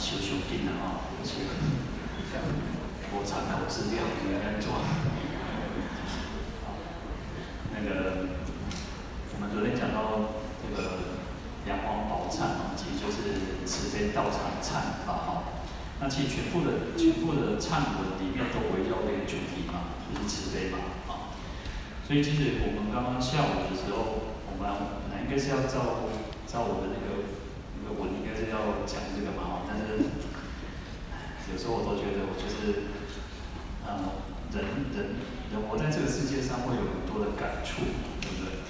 修修定了哈，而且我参考资料应该做。那个我们昨天讲到这个阳光宝忏啊，其实就是慈悲道场忏法哈。那其实全部的全部的忏文里面都围绕这个主题嘛，就是慈悲嘛啊。所以其实我们刚刚下午的时候，我们本来应该是要照照我的那个我，应该是要讲这个嘛，但是有时候我都觉得我就是嗯，人人人活在这个世界上会有很多的感触，对不对？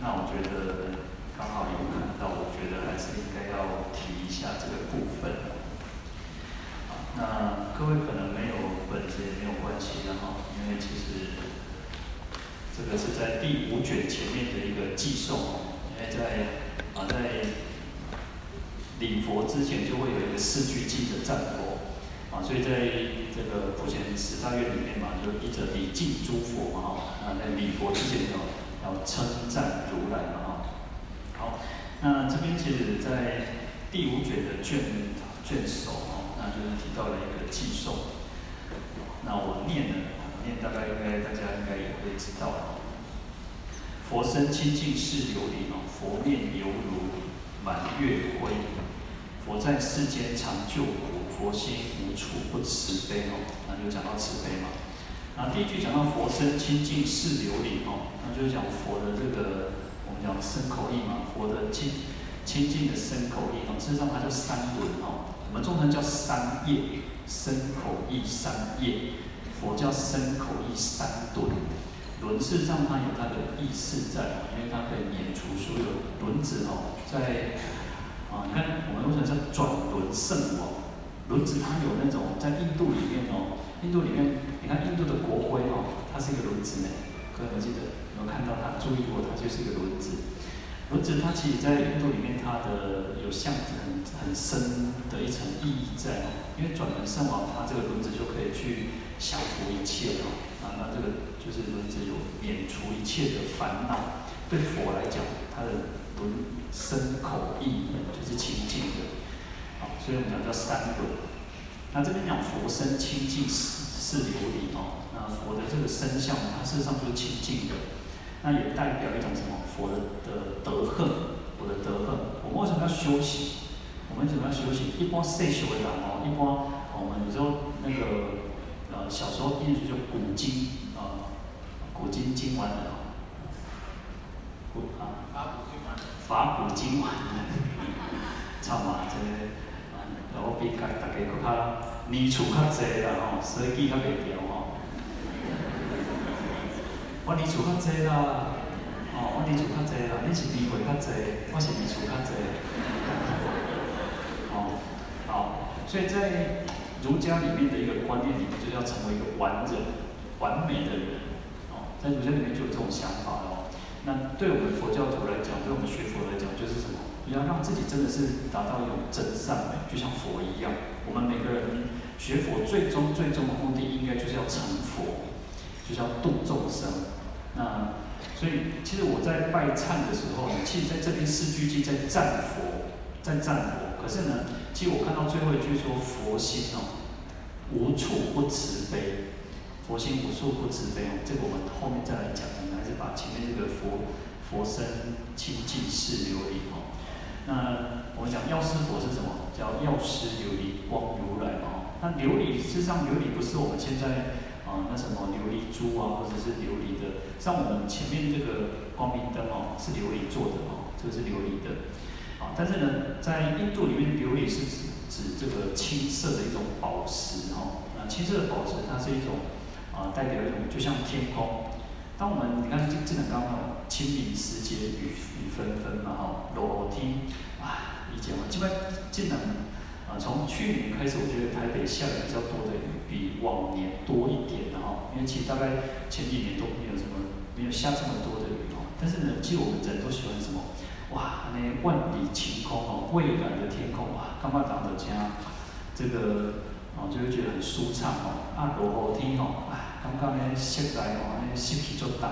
那我觉得刚好有看到，我觉得还是应该要提一下这个部分。那各位可能没有本子也没有关系的哈，因为其实这个是在第五卷前面的一个寄送，因为在啊在礼佛之前就会有一个四句偈的赞佛啊，所以在这个普贤十大愿里面嘛，就一者礼敬诸佛嘛哈，啊在礼佛之前要要称赞如来嘛哈。好，那这边其实，在第五卷的卷卷首。那就是提到了一个寄送，那我念呢，念大概应该大家应该也会知道。佛身清净是琉璃哦，佛面犹如满月辉。佛在世间常救苦，佛心无处不慈悲哦。那就讲到慈悲嘛。那第一句讲到佛身清净是琉璃哦，那就是讲佛的这个我们讲身口意嘛，佛的清清净的身口意哦，事实上它就三轮哦。我们中文叫三业，身口意三业。佛叫身口意三轮，轮事实上它有它的意思在，因为它可以免除所有轮子哦，在啊，你看我们为什么叫转轮圣王？轮子它有那种在印度里面哦，印度里面你看印度的国徽哦，它是一个轮子呢。各位还记得有看到它？注意过它就是一个轮子。轮子它其实在印度里面，它的有象征很很深的一层意义在哦。因为转轮圣王，它这个轮子就可以去降服一切哦。啊，那这个就是轮子有免除一切的烦恼。对佛来讲，它的轮身口意就是清净的。好，所以我们讲叫三轮。那这边讲佛身清净是是琉璃哦。那佛的这个身相，它事实上就是清净的。那也代表一种什么？佛的的德行，佛的德行。我们为什么要修行？我们为什么要修行？一般世俗的人哦，一般我们有时候那个呃小时候念书就古今啊，古今今完的啊，古啊法古今完，法古今完的，唱嘛这个，然后比较大家更较年数较济啦吼，所以记较袂牢吼。我年数较济啦，哦，我年数较济啦，你是年岁较济，我是年数较济。哦，好，所以在儒家里面的一个观念里面，就是要成为一个完人、完美的人。哦，在儒家里面就有这种想法哦。那对我们佛教徒来讲，对我们学佛来讲，就是什么？你要让自己真的是达到一种真善美，就像佛一样。我们每个人学佛最终最终的目的，应该就是要成佛，就是要度众生。那所以，其实我在拜忏的时候，其实在这边四句偈在赞佛，在赞佛。可是呢，其实我看到最后一句说佛心哦，无处不慈悲，佛心无处不慈悲。这个我们后面再来讲，我们还是把前面这个佛佛身清净是琉璃哦。那我们讲药师佛是什么？叫药师琉璃光如来哦。那琉璃事实上琉璃不是我们现在。啊，那什么琉璃珠啊，或者是琉璃的，像我们前面这个光明灯哦，是琉璃做的哦，这个是琉璃的。啊，但是呢，在印度里面，琉璃是指指这个青色的一种宝石哦。那青色的宝石，它是一种啊，代表一种就像天空。当我们你看，这这刚刚清明时节雨雨纷纷嘛，哈，楼梯啊，以前嘛，基本技能。啊，从去年开始，我觉得台北下的比较多的雨，比往年多一点的哈。因为其实大概前几年都没有什么，没有下这么多的雨哦。但是呢，其实我们人都喜欢什么？哇，那万里晴空哦，蔚蓝的天空啊，干嘛挡着家？这个哦，就会觉得很舒畅哦。啊，落雨天哦，啊，刚刚呢晒来哦，那湿气就大。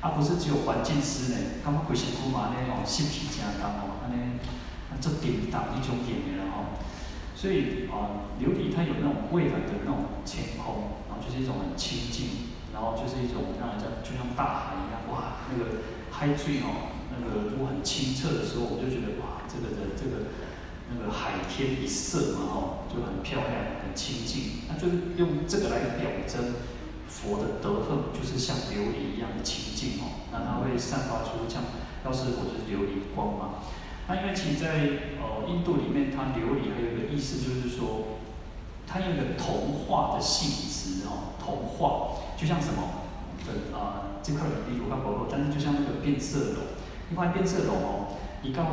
啊，不是只有环境湿呢，刚刚规身躯嘛呢哦，湿气真重哦，安尼，啊，做叮当一种演员哦。所以啊，琉璃它有那种蔚蓝的那种天空，然后就是一种很清净，然后就是一种让人家就像大海一样，哇，那个海水哦，那个如果很清澈的时候，我就觉得哇，这个的这个那个海天一色嘛，哦，就很漂亮，很清净。那就是用这个来表征佛的德行，就是像琉璃一样的清净哦，那它会散发出像，要是我就是琉璃光嘛。那因为其实在呃印度里面，它琉璃还有一个意思就是说，它有一个铜化的性质哦，铜化就像什么的啊，这块比如看薄弱，但是就像那个变色龙，一块变色龙哦，一到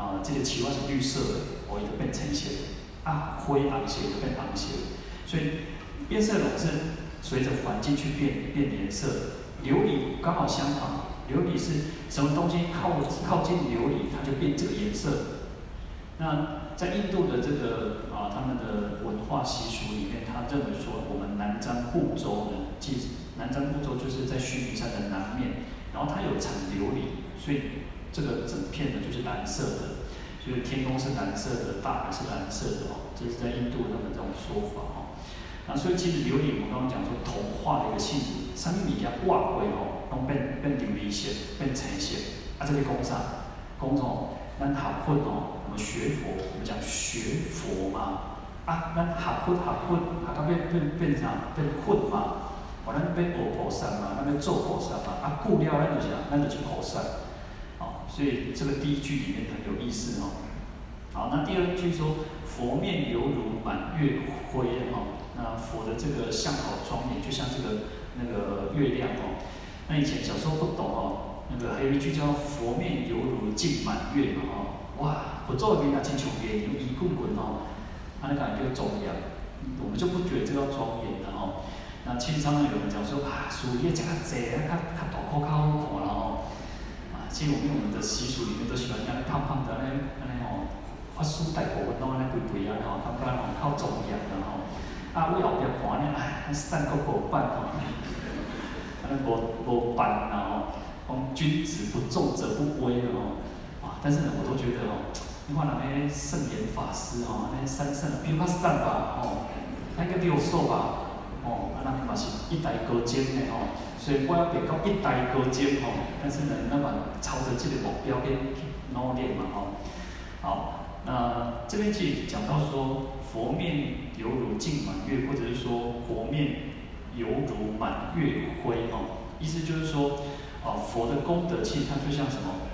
啊这个器官是绿色的，哦，一个变呈现啊灰红色，一个变红色，所以变色龙是随着环境去变变颜色，琉璃刚好相反。琉璃是什么东西靠靠近琉璃，它就变这个颜色。那在印度的这个啊，他们的文化习俗里面，他认为说，我们南瞻部洲呢，即南瞻部洲就是在须弥山的南面，然后它有产琉璃，所以这个整片呢就是蓝色的，所以天空是蓝色的，大海是蓝色的哦，这是在印度他们这种说法哦。那所以其实琉璃，我们刚刚讲说铜化的一个性质，上面你要挂过哦。拢变变琉璃色，变橙色。啊，这里讲啥？讲哦，咱学佛哦，我们学佛，我们讲学佛嘛。啊，咱学佛学佛，学到变变变啥？变佛嘛。我咱变学菩萨嘛，咱要做菩萨嘛。啊，故了咱就是啥？咱就是菩萨。所以这个第一句里面很有意思哦。好，那第二句说佛面犹如满月辉哈。那佛的这个相好庄严，就像这个那个月亮哦。那以前小时候不懂哦，那个还有一句叫“佛面犹如镜满月”嘛哦，哇，不做面那真像月亮一滚滚哦，他那感觉就庄严，我们就不觉得这叫庄严的哦。那其实常常有人讲说啊，树叶这么窄啊，它它大颗较好看了哦。啊，其实我们我们的习俗里面都喜欢那胖胖的那那哦，法师戴宝冠弄那肥肥啊吼，他不然哦靠庄严的吼。啊，为后边看呢，哎，三个伙伴吼。无无办啊吼，讲君子不重则不威的吼，啊，但是呢，我都觉得哦，你看那些圣严法师吼，那些三圣，比如讲三吧，哦，那个六兽吧，哦，嘛是一代高尖的吼，所以我要变到一代高尖吼，但是呢，那么朝着这个目标去努力嘛吼，好，那这边其实讲到说，佛面犹如镜满月，或者是说佛面。犹如满月辉哦，意思就是说，哦，佛的功德其实它就像什么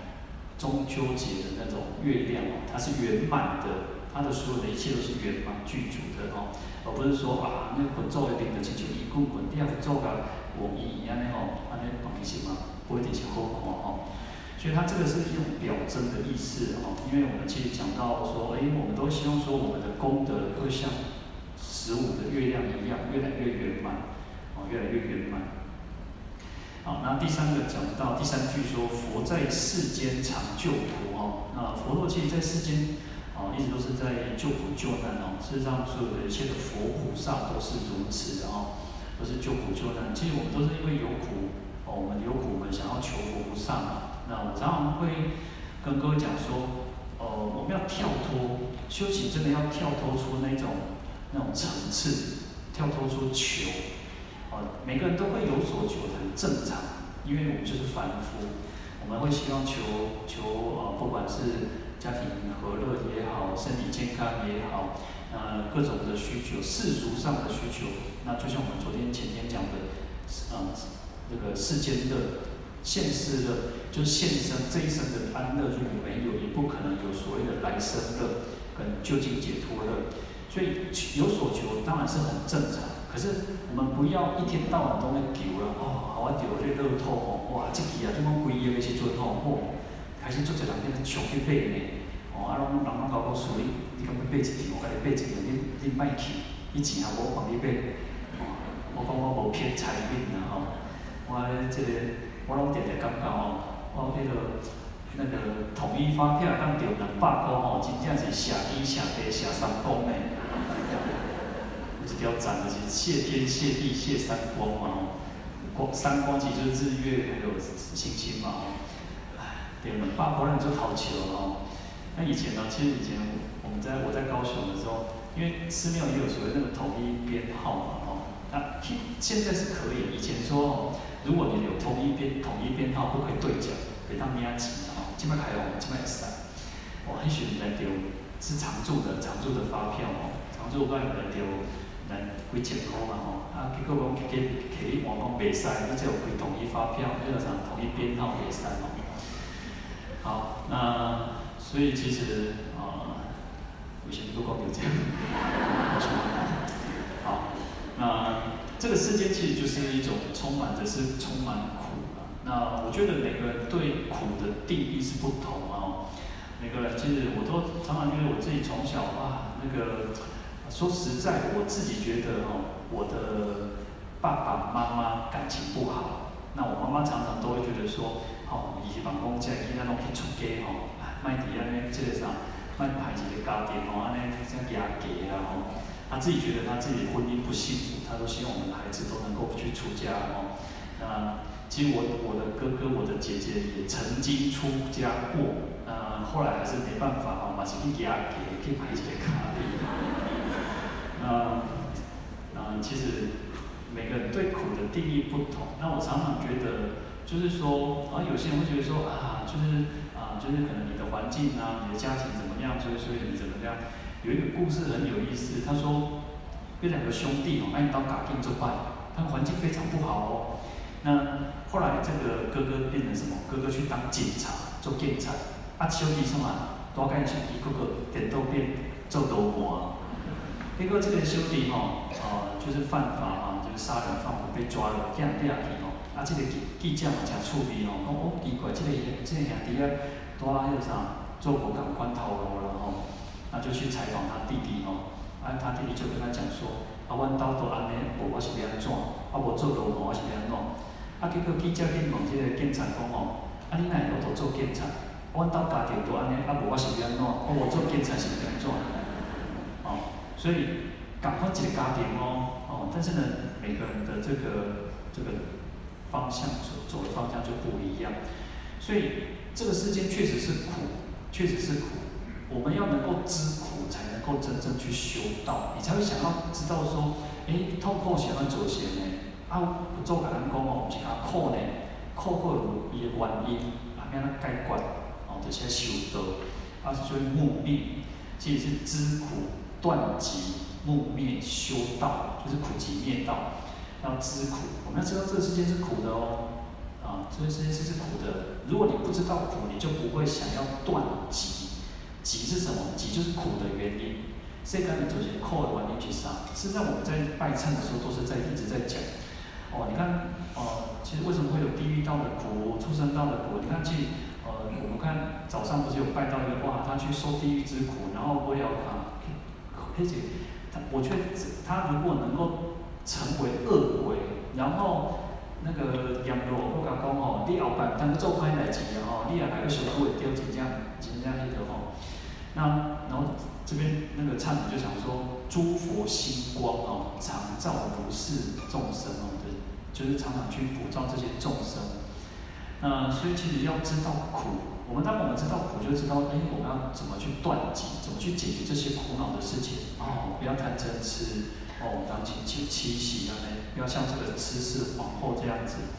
中秋节的那种月亮哦，它是圆满的，它的所有的一切都是圆满具足的哦，而不是说啊，那个做的饼的请求一滚滚，第二个做个我一样的哦，安尼放一些嘛，不一定是好看哦。所以它这个是一种表征的意思哦，因为我们其实讲到说，哎，我们都希望说我们的功德会像十五的月亮一样，越来越圆满哦。越来越圆满。好，那第三个讲到第三句说，佛在世间常救苦哦。那佛陀其实在世间啊，一直都是在救苦救难哦。事实上，所有的一切的佛菩萨都是如此的哦，都是救苦救难。其实我们都是因为有苦哦，我们有苦，我们想要求佛菩萨嘛。那我常常会跟各位讲说，哦，我们要跳脱修行，真的要跳脱出那种那种层次，跳脱出求。哦每个人都会有所求，很正常，因为我们就是凡夫，我们会希望求求呃，不管是家庭和乐也好，身体健康也好，呃，各种的需求，世俗上的需求，那就像我们昨天前天讲的，呃，这个世间的现世乐，就是现生这一生的安乐，如果没有，也不可能有所谓的来生乐跟究竟解脱乐，所以有所求当然是很正常。可是我们不要一天到晚都在丢了哦，好啊，求这乐透哦，哇，这期啊，这么贵的时阵哦，哦，开始做这人变成穷去买呢，哦，啊，拢人拢搞搞说你，你敢要买一条，我甲你买一条，你你卖去，你钱也无帮你买，哦，我讲我无骗财运啦吼，我即个我拢直直感觉吼，我迄个那个统一发票当着两百块吼，真正是谢天谢地谢三公的。这条长的是谢天谢地谢三光嘛吼，光三光其实就是日月还有星星嘛吼，哎，对了，八婆人就好求哦，那以前呢，其实以前我们在我在高雄的时候，因为寺庙也有所谓那个统一编号嘛，哦，那现现在是可以。以前说哦，如果你有统一编统一编号，不可以对奖，可以当面挤的哦。这边还有，这边也是。哦，很许人丢是常驻的常驻的发票哦，常驻外来丢来会检扣嘛哦，啊，结果讲给给给我讲袂使，你只有开统一发票，那个啥统一编号袂使哦。好，那。所以其实啊，有些不光有这样，好，那这个世界其实就是一种充满着是充满苦啊。那我觉得每个人对苦的定义是不同啊。每个人其实我都常常觉得我自己从小啊，那个说实在，我自己觉得哦，我的爸爸妈妈感情不好。那我妈妈常常都会觉得说，哦，以前办公这样，囡仔拢去出家哦。卖地安尼，这个啥，卖牌子的家电哦，安尼像压价啊吼。他自己觉得他自己婚姻不幸福，他都希望我们的孩子都能够去出家哦。那其实我我的哥哥、我的姐姐也曾经出家过，呃，后来还是没办法哦，嘛是去压价，去买一些卡的。那 那其实每个人对苦的定义不同。那我常常觉得，就是说啊，有些人会觉得说啊，就是。啊就是可能你的环境啊，你的家庭怎么样，所以所以你怎么样？有一个故事很有意思，他说有两个兄弟哦，按刀嘎定就败，他们环境非常不好哦。那后来这个哥哥变成什么？哥哥去当警察做警察，啊兄弟什么？多干些一个个点都变做流氓。结果这个兄弟哈，呃，就是犯法嘛，就是杀人放火被抓了，这样这样子哦。啊，即个记者嘛，诚趣味哦，讲哦奇怪，即个即个兄弟啊。多啊，又啥？做过港关逃脱了吼，那就去采访他弟弟吼，啊，他弟弟就跟他讲说，啊，阮兜都安尼，无我是要安怎？啊，无做流氓我是要安怎？啊，结果记者去问即个警察讲吼，啊，你哪会都做警察？阮兜家庭都安尼，啊，无我是要安怎？我无做警察是要安怎？哦，所以赶快一个家庭哦，哦，但是呢，每个人的这个这个方向走走的方向就不一样，所以。这个世间确实是苦，确实是苦。我们要能够知苦，才能够真正去修道，你才会想要知道说，哎，痛苦是安怎做先呢？啊，做个人讲哦，是讲苦呢，苦过有伊的原因，啊，免那解决，哦，这些修道，啊，所以灭灭，其实是知苦断集灭灭修道，就是苦集灭道，要知苦。我们要知道这个世界是苦的哦。啊，这个世界是是苦的。如果你不知道苦，你就不会想要断集。集是什么？集就是苦的原因。这个呢，首先苦的原因是啥？实际上我们在拜忏的时候都是在一直在讲。哦，你看，呃，其实为什么会有地狱道的苦、畜生道的苦？你看，去呃，我们看早上不是有拜到一个哇，他去受地狱之苦，然后为了他，而且他，我却他如果能够成为恶鬼，然后。那个阎罗我甲讲吼，你后摆当做歹代志吼，你也还要受苦的，丢真正真正迄个吼。那然后这边那个忏主就想说，诸佛心光哦，常照如是众生哦，对，就是常常去普照这些众生。那所以其实要知道苦，我们当我们知道苦，就知道哎，我们要怎么去断集，怎么去解决这些苦恼的事情哦，不要贪嗔痴。哦，我们当前七七喜啊，不要像这个痴是皇后这样子，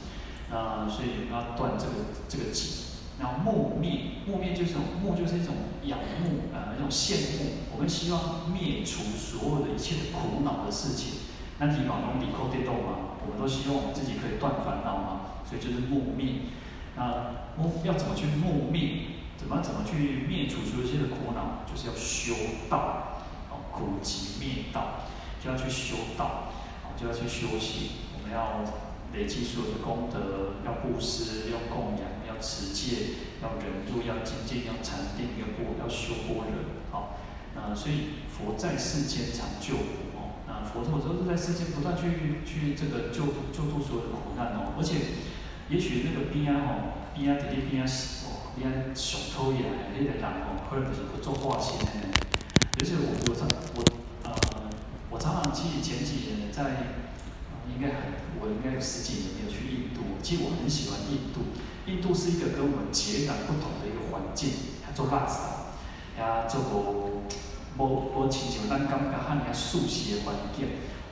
啊，所以要断这个这个集。然后慕灭，木灭就是木就是一种仰慕啊，一种羡慕。我们希望灭除所有的一切的苦恼的事情。那提法中离苦得度嘛，我们都希望我们自己可以断烦恼嘛，所以就是木灭。那慕要怎么去慕灭？怎么怎么去灭除所有的苦恼？就是要修道，哦，苦集灭道。就要去修道，啊，就要去修行。我们要累积所有的功德，要布施，要供养，要持戒，要忍辱，要精进，要禅定，要波，要修般若。好，那所以佛在世间常救苦哦。那佛陀都是在世间不断去去这个救救度所有的苦难哦。而且，也许那个边啊吼，边啊直直边啊哦，边啊上讨厌的那个人哦，可能就是不做化身的。而且我我上我。我常常记前几年在，应该很，我应该有十几年没有去印度。其实我很喜欢印度，印度是一个跟我们截然不同的一个环境，它做拉萨，遐做无无无亲像咱感觉遐尔舒适的环境，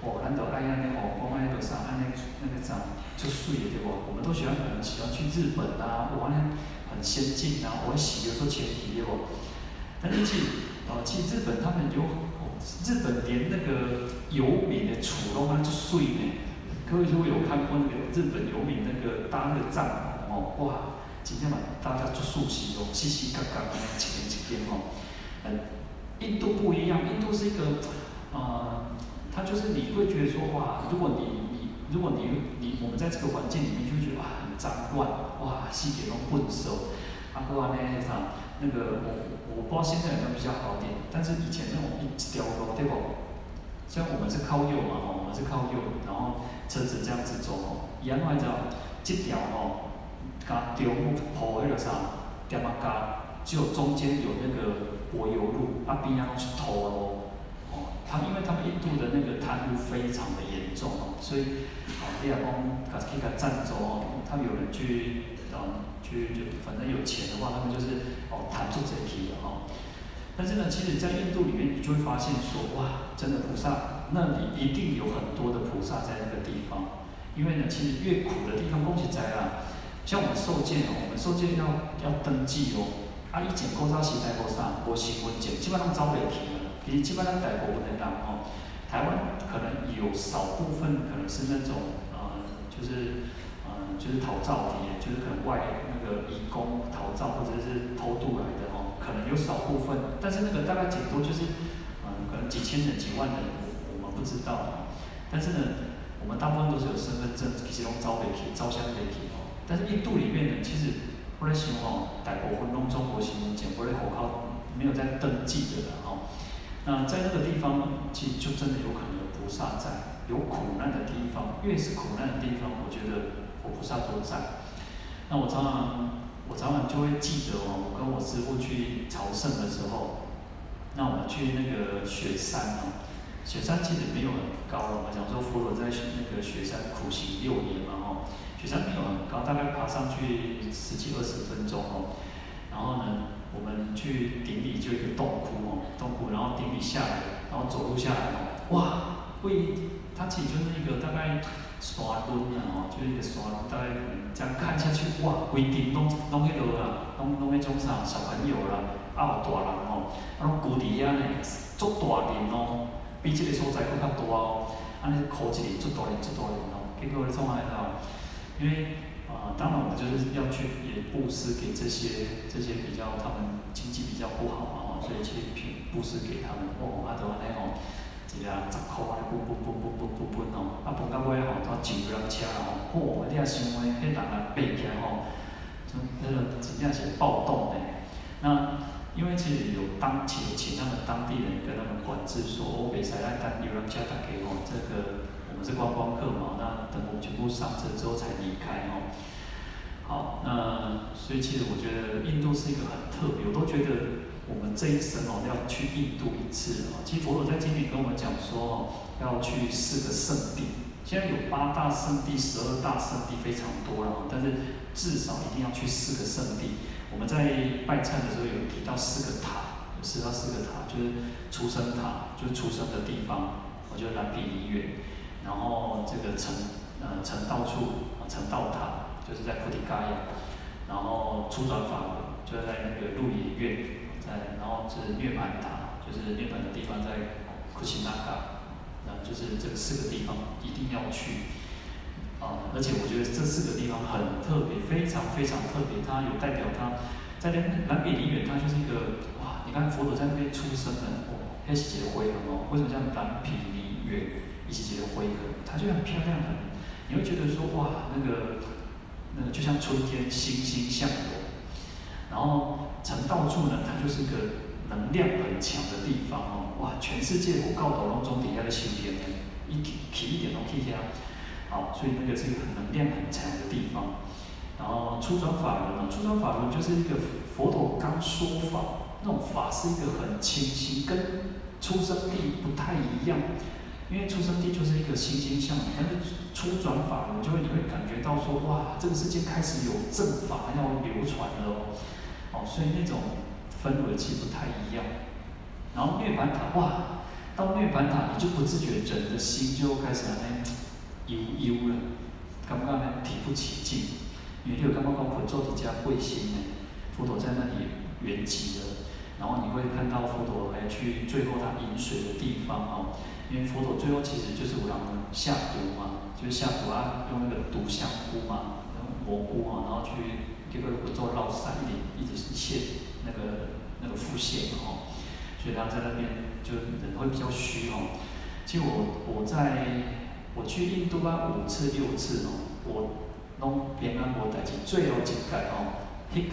哦，咱都爱安尼哦，讲安尼着啥，安尼那个啥，就水的对无？我们都喜欢可能喜欢去日本啊，哇，那很先进啊，我洗的时候前提对无？但是其实，哦，其实日本他们有，哦，日本连那个游民的厝拢安尼水呢。各位如果有看过那个日本游民那个搭那个帐篷哦，哇，今天嘛大家住宿西哦，稀稀嘎嘎的，一间一间哦。嗯，印度不一样，印度是一个，呃，他就是你会觉得说哇，如果你你如果你你我们在这个环境里面就觉得哇很脏乱，哇细节都不收。啊，过完呢啥，那个我我不知道现在有没有比较好点，但是以前那种一条路对不？虽然我们是靠右嘛，哦，我们是靠右，然后。车子这样子走哦，伊安怎会知道？这条哦，甲中铺迄个啥，点啊加，只有中间有那个柏油路，啊边啊是土路。哦，因为他们印度的那个贪污非常的严重哦，所以哦，你若讲甲去甲赞助哦，他们有人去，哦，去就反正有钱的话，他们就是哦贪出这批的哦。但是呢，其实，在印度里面，你就会发现说，哇，真的菩萨。那里一定有很多的菩萨在那个地方，因为呢，其实越苦的地方，恭喜在啊，像我们受戒哦，我们受戒要要登记哦。啊，以前古早时代无啥，无身份证，基本上走袂去其实基本上大部分的人哦，台湾可能有少部分可能是那种呃，就是呃，就是讨债的，就是可能外那个移工讨债或者是偷渡来的哦，可能有少部分，但是那个大概顶多就是、呃，可能几千人、几万人。我们不知道，但是呢，我们大部分都是有身份证，其中招北体、招香北体哦。但是印度里面呢，其实后来想哦，大部分拢中国新闻简，后来火靠没有在登记的了哦。那在那个地方呢，其实就真的有可能有菩萨在，有苦难的地方，越是苦难的地方，我觉得我菩萨都在。那我常常，我常常就会记得哦，我跟我师父去朝圣的时候，那我们去那个雪山哦。雪山其实没有很高了嘛，讲说佛陀在那个雪山苦行六年嘛，吼，雪山没有很高，大概爬上去十几二十分钟哦。然后呢，我们去顶里就一个，洞下来，然后走路下来哦，哇，会，它其实就是一个大概山墩啊，哦，就是一个山，大概这样看下去，哇，规顶拢拢迄落啦，拢拢迄种啥小朋友啦，啊有大人哦，啊拢孤底下呢，足大人哦。比这个所在更加多哦，安尼考一年，做多年，做多年哦。结果你从来哦，因为啊、呃，当然我们就是要去也布施给这些这些比较他们经济比较不好嘛，所以去平布施给他们哦，啊都安尼哦，一个十块啊，分分分分分分分哦，啊分到尾吼，都上不了车哦，嚯，你啊想话，迄人啊爬起来吼，真那个真正是暴动的，那。因为其实有当请请他们当地人跟他们管制说，哦，北塞来带游览车打给我，这个我们是观光客嘛，那等我们全部上车之后才离开哦。好，那所以其实我觉得印度是一个很特别，我都觉得我们这一生哦要去印度一次哦。其实佛陀在经里跟我们讲说哦，要去四个圣地，现在有八大圣地、十二大圣地非常多了，但是至少一定要去四个圣地。我们在拜忏的时候有提到四个塔，有提到四个塔，就是出生塔，就是出生的地方，我觉得蓝毗尼园，然后这个成呃成道处成道塔，就是在菩提伽耶，然后初转法轮就是在那个鹿野苑，在然后是涅槃塔，就是涅槃的地方在库奇纳嘎，那就是这四个地方一定要去。啊，而且我觉得这四个地方很特别，非常非常特别。它有代表它在那蓝毗尼远，它就是一个哇！你看佛陀在那边出生的哦，那是结辉煌哦。为什么叫蓝毗尼远？一起结辉煌，它就很漂亮很，你会觉得说哇，那个那个就像春天欣欣向荣。然后成道处呢，它就是一个能量很强的地方哦。哇，全世界我告诉你，总底下的修天呢，一起起一点都起下。好，所以那个是一个能量很强的地方。然后初转法轮呢，初转法轮就是一个佛陀刚说法，那种法是一个很清晰，跟出生地不太一样。因为出生地就是一个欣欣向荣，但是初转法轮就会你会感觉到说，哇，这个世界开始有正法要流传了哦。哦，所以那种氛围其实不太一样。然后涅槃塔，哇，到涅槃塔你就不自觉人的心就开始哎悠悠了，感觉呢提不起劲，因为你有刚刚讲佛祖底下慧心呢，佛陀在那里圆寂了。然后你会看到佛陀还去最后他饮水的地方哦，因为佛陀最后其实就是我们下毒嘛，就是下毒啊，用那个毒香菇嘛，蘑菇啊，然后去一个佛做绕山一点，一直是现那个那个腹泻嘛哦，所以他在那边就人会比较虚哦。其实我我在我去印度啊五次六次哦，我拢平安无代志，最后一届哦，一届。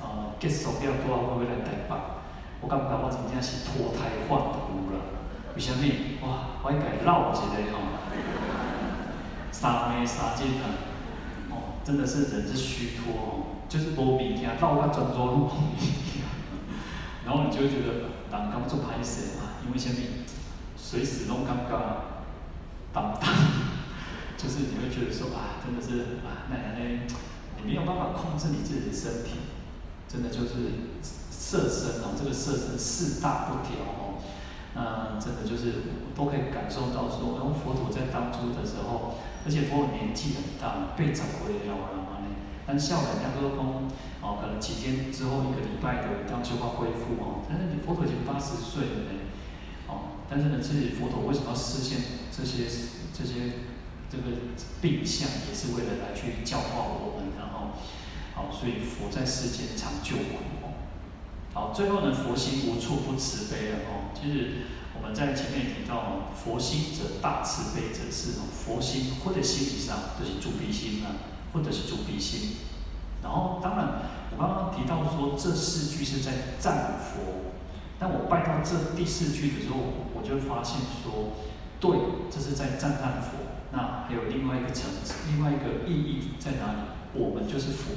呃，结束了多少回来台北？我感觉我真正是脱胎换骨了。为什么？哇，我应该绕一个吼，三妹三姐啊，真的是人之虚脱哦，就是无明天绕个转左路，然后你就会觉得人刚做拍摄啊，因为前面？随时拢感觉当当，就是你会觉得说啊，真的是啊，那那你没有办法控制你自己的身体。真的就是色身哦，这个色身四大不调哦，那真的就是都可以感受到说，然后佛陀在当初的时候，而且佛陀年纪很大，被找回了了嘛呢，但下来那个空哦，可能几天之后一个礼拜的当修化恢复哦，但是你佛陀已经八十岁了呢，哦，但是呢，这些佛陀为什么要实现这些这些这个病相，也是为了来去教化我们，然后。好，所以佛在世间常救苦哦。好，最后呢，佛心无处不慈悲了哦。就是我们在前面提到哦，佛心则大慈悲者是哦，佛心或者心理上就是主悲心啊，或者是主悲心。然后当然，我刚刚提到说这四句是在赞佛，但我拜到这第四句的时候，我就发现说，对，这是在赞叹佛。那还有另外一个层次，另外一个意义在哪里？我们就是佛。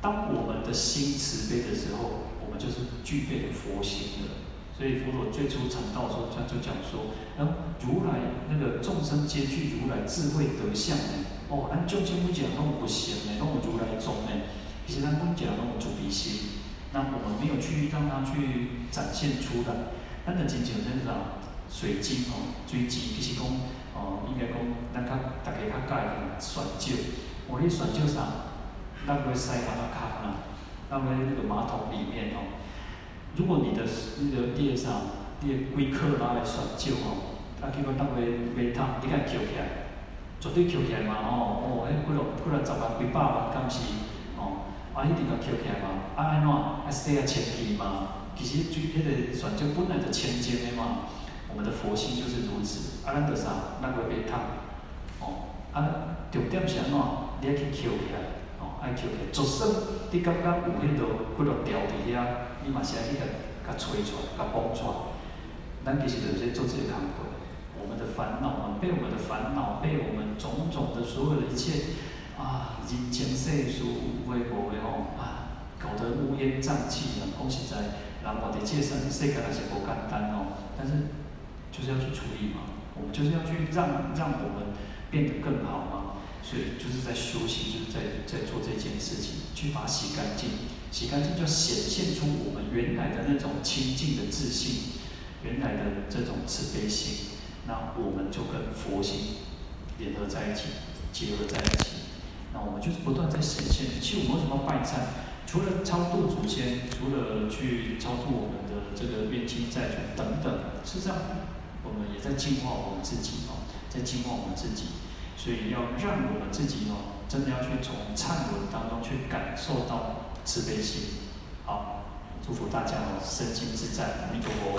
当我们的心慈悲的时候，我们就是具备了佛心的。所以佛陀最初成道的时候，他就讲说：“嗯，如来那个众生皆具如来智慧德相呢。哦，咱众生不讲那么不行呢，那么如来中呢，其实咱不讲那么主鼻心。那我们没有去让他去展现出来。咱的真正是啥？水晶哦，水晶，其实讲哦，应该讲咱较大家较介意选酒。我咧选酒啥？那个塞马拉卡啊，那个那个马桶里面哦，如果你的那个地上，你贵克拉来选酒哦，啊，结果那个马桶你敢捡起来？绝对捡起来嘛哦哦，迄几落几落十万几百万敢是哦，啊，一定要捡起来嘛，啊安怎啊洗啊清气嘛？其实最迄个选酒本来就清净的嘛，我们的佛心就是如此，啊，咱着啥？那个马桶哦，啊，重点是安怎？你要去捡起来。爱捡起来，就算你感觉有迄落几落条伫遐，你嘛是爱去甲甲找出来，甲绑出来。咱其实就是做这个工作。我们的烦恼啊，被我们的烦恼，被我们种种的所有的一切啊，人情世事有诶无诶吼啊，搞得乌烟瘴气啊。讲实在，人活伫这生世界也是不简单哦。但是就是要去处理嘛，我们就是要去让让我们变得更好嘛。所以就是在修行，就是在在做这件事情，去把它洗干净，洗干净就显现出我们原来的那种清净的自信，原来的这种慈悲心，那我们就跟佛心联合在一起，结合在一起。那我们就是不断在显现。其实我们为什么要拜忏？除了超度祖先，除了去超度我们的这个冤亲债主等等，事实上我们也在净化我们自己哦，在净化我们自己。所以要让我们自己哦，真的要去从忏文当中去感受到慈悲心。好，祝福大家哦，身心自在，阿弥陀佛。